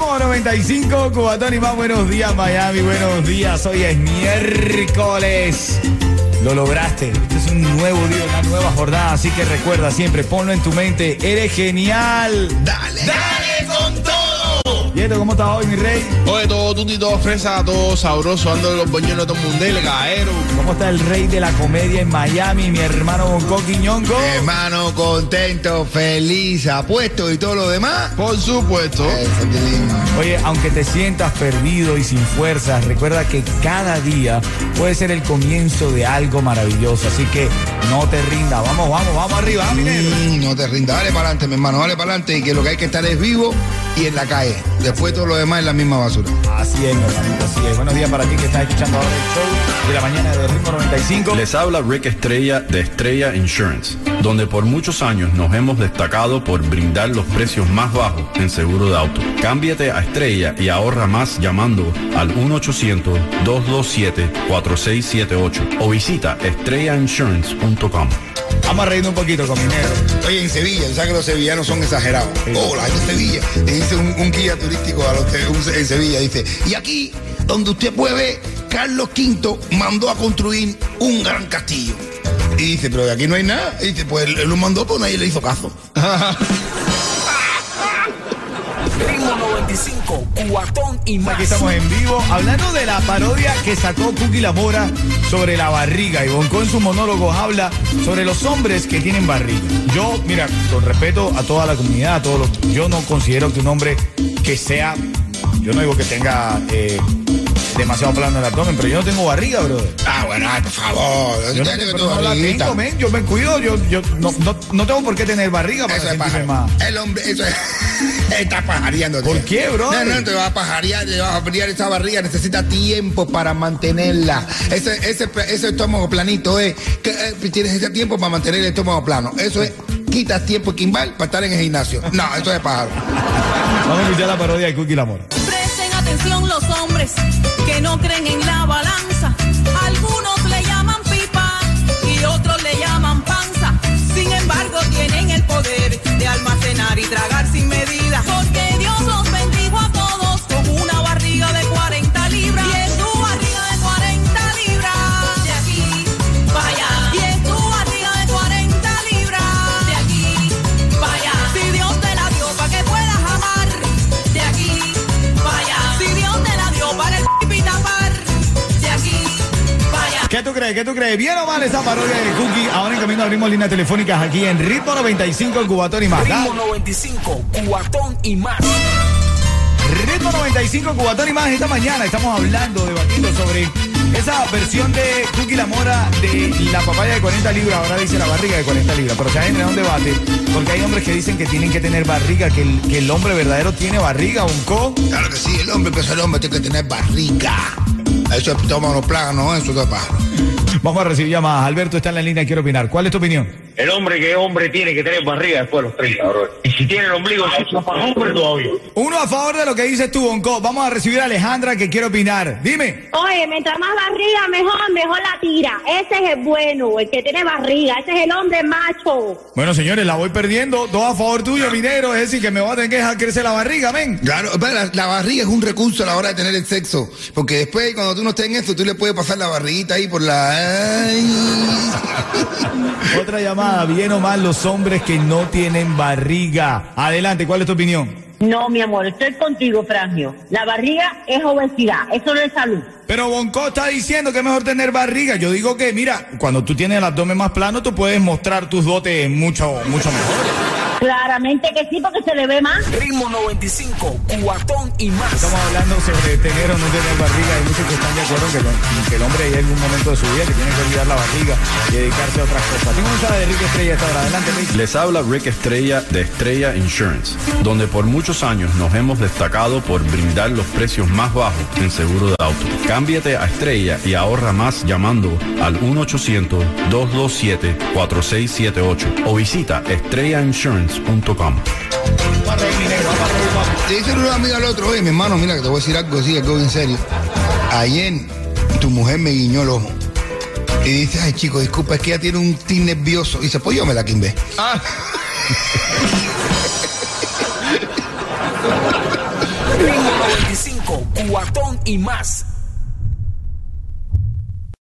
Ritmo 95, Cubatón y más. Buenos días, Miami. Buenos días. Hoy es miércoles. Lo lograste. Este es un nuevo día, una nueva jornada. Así que recuerda siempre, ponlo en tu mente. Eres genial. Dale. ¡Dale con todo! Yeto, ¿cómo estás hoy, mi rey? Oye, todo tuti, todo fresa, todo sabroso, ando de los boñones de todo el mundo, el caero. ¿Cómo está el rey de la comedia en Miami, mi hermano Bonco Quiñongo? Hermano, contento, feliz, apuesto y todo lo demás. Por supuesto. Eso, qué lindo. Oye, aunque te sientas perdido y sin fuerzas, recuerda que cada día puede ser el comienzo de algo maravilloso. Así que no te rindas. Vamos, vamos, vamos arriba, mi negro. Mm, no te rindas, dale para adelante, mi hermano, dale para adelante y que lo que hay que estar es vivo y en la calle. Después todo lo demás es la misma basura. Así es, mi hermanito, así es. Buenos días para ti que estás escuchando ahora el show de la mañana de Ritmo 95. Les habla Rick Estrella de Estrella Insurance, donde por muchos años nos hemos destacado por brindar los precios más bajos en seguro de auto. Cámbiate a Estrella y ahorra más llamando al 1-800-227-4678 o visita estrellainsurance.com. Vamos a reírnos un poquito con mi negro. Oye, en Sevilla, ¿sabes que los sevillanos son exagerados? Oh, la gente de Sevilla. Le dice un, un guía turístico a los un- en Sevilla, dice, y aquí, donde usted puede ver, Carlos V mandó a construir un gran castillo. Y dice, pero de aquí no hay nada. Y dice, pues él lo mandó, pues nadie le hizo caso. Ritmo 95, cuatón y más. Aquí estamos en vivo hablando de la parodia que sacó Cookie La Mora sobre la barriga. Y Bonco en sus monólogos habla sobre los hombres que tienen barriga. Yo, mira, con respeto a toda la comunidad, a todos los. Yo no considero que un hombre que sea. Yo no digo que tenga eh, demasiado plano el abdomen, pero yo no tengo barriga, brother. Ah, bueno, ay, por favor. Yo no, no la tengo, men. Yo me cuido, yo, yo no, no, no tengo por qué tener barriga para Eso es más. El hombre, eso es. Está pajareando. ¿Por qué, bro? No, no, te vas a pajarear, te vas a abrir esa barriga, necesita tiempo para mantenerla. Ese, ese, ese estómago planito es que eh, tienes ese tiempo para mantener el estómago plano. Eso es, quitas tiempo quimbal para estar en el gimnasio. No, eso es pájaro. Vamos a escuchar la parodia de Cookie La Mora. Presten atención los hombres no creen en la ¿Qué tú crees? ¿Qué tú crees? ¿Bien o mal esa parodia de Cookie? Ahora en camino abrimos líneas telefónicas aquí en Ritmo 95 en Cubatón y más. Ritmo 95, cuatón y más. Ritmo 95 Cubatón y más. Esta mañana estamos hablando, debatiendo sobre esa versión de Cookie La Mora de la papaya de 40 libras. Ahora dice la barriga de 40 libras. Pero se ha generado un debate porque hay hombres que dicen que tienen que tener barriga, que el, que el hombre verdadero tiene barriga, un co. Claro que sí, el hombre, pues el hombre tiene que tener barriga. Eso es estómago plano, eso es pájaro. Vamos a recibir llamadas. Alberto está en la línea, quiero opinar. ¿Cuál es tu opinión? El hombre que es hombre tiene que tener barriga después de los 30, bro. Y si tiene el ombligo sucio, más hombre todavía. Uno a favor de lo que dices tú, Bonco. Vamos a recibir a Alejandra que quiere opinar. Dime. Oye, mientras más barriga, mejor, mejor la tira. Ese es el bueno, el que tiene barriga. Ese es el hombre macho. Bueno, señores, la voy perdiendo. Dos a favor tuyo, minero. Es decir, que me voy a tener que dejar crecer la barriga, men. Claro, pero la, la barriga es un recurso a la hora de tener el sexo. Porque después, cuando tú no estés en eso, tú le puedes pasar la barriguita ahí por la. Ay. Otra llamada, bien o mal, los hombres que no tienen barriga. Adelante, ¿cuál es tu opinión? No, mi amor, estoy contigo, Frangio. La barriga es obesidad, eso no es salud. Pero Bonco está diciendo que es mejor tener barriga. Yo digo que, mira, cuando tú tienes el abdomen más plano, tú puedes mostrar tus dotes mucho, mucho mejor. Claramente que sí, porque se le ve más. Ritmo 95, cuatón y más. Estamos hablando sobre tener o no tener barriga. Hay muchos que están de acuerdo en que, lo- que el hombre hay algún momento de su vida que tiene que olvidar la barriga y dedicarse a otras cosas. Tengo un mensaje de Enrique Estrella esta hora. Adelante, Rick. Les habla Rick Estrella de Estrella Insurance, donde por muchos años nos hemos destacado por brindar los precios más bajos en seguro de auto. Cámbiate a Estrella y ahorra más llamando al 1-800-227-4678 o visita estrellainsurance.com. Le dice un amigo al otro, oye, mi hermano, mira que te voy a decir algo así, algo en serio. Ayer tu mujer me guiñó el ojo. Y dice, ay chico, disculpa, es que ella tiene un tic nervioso. Y dice, pues yo me la quimbé. 95, cuatón y más.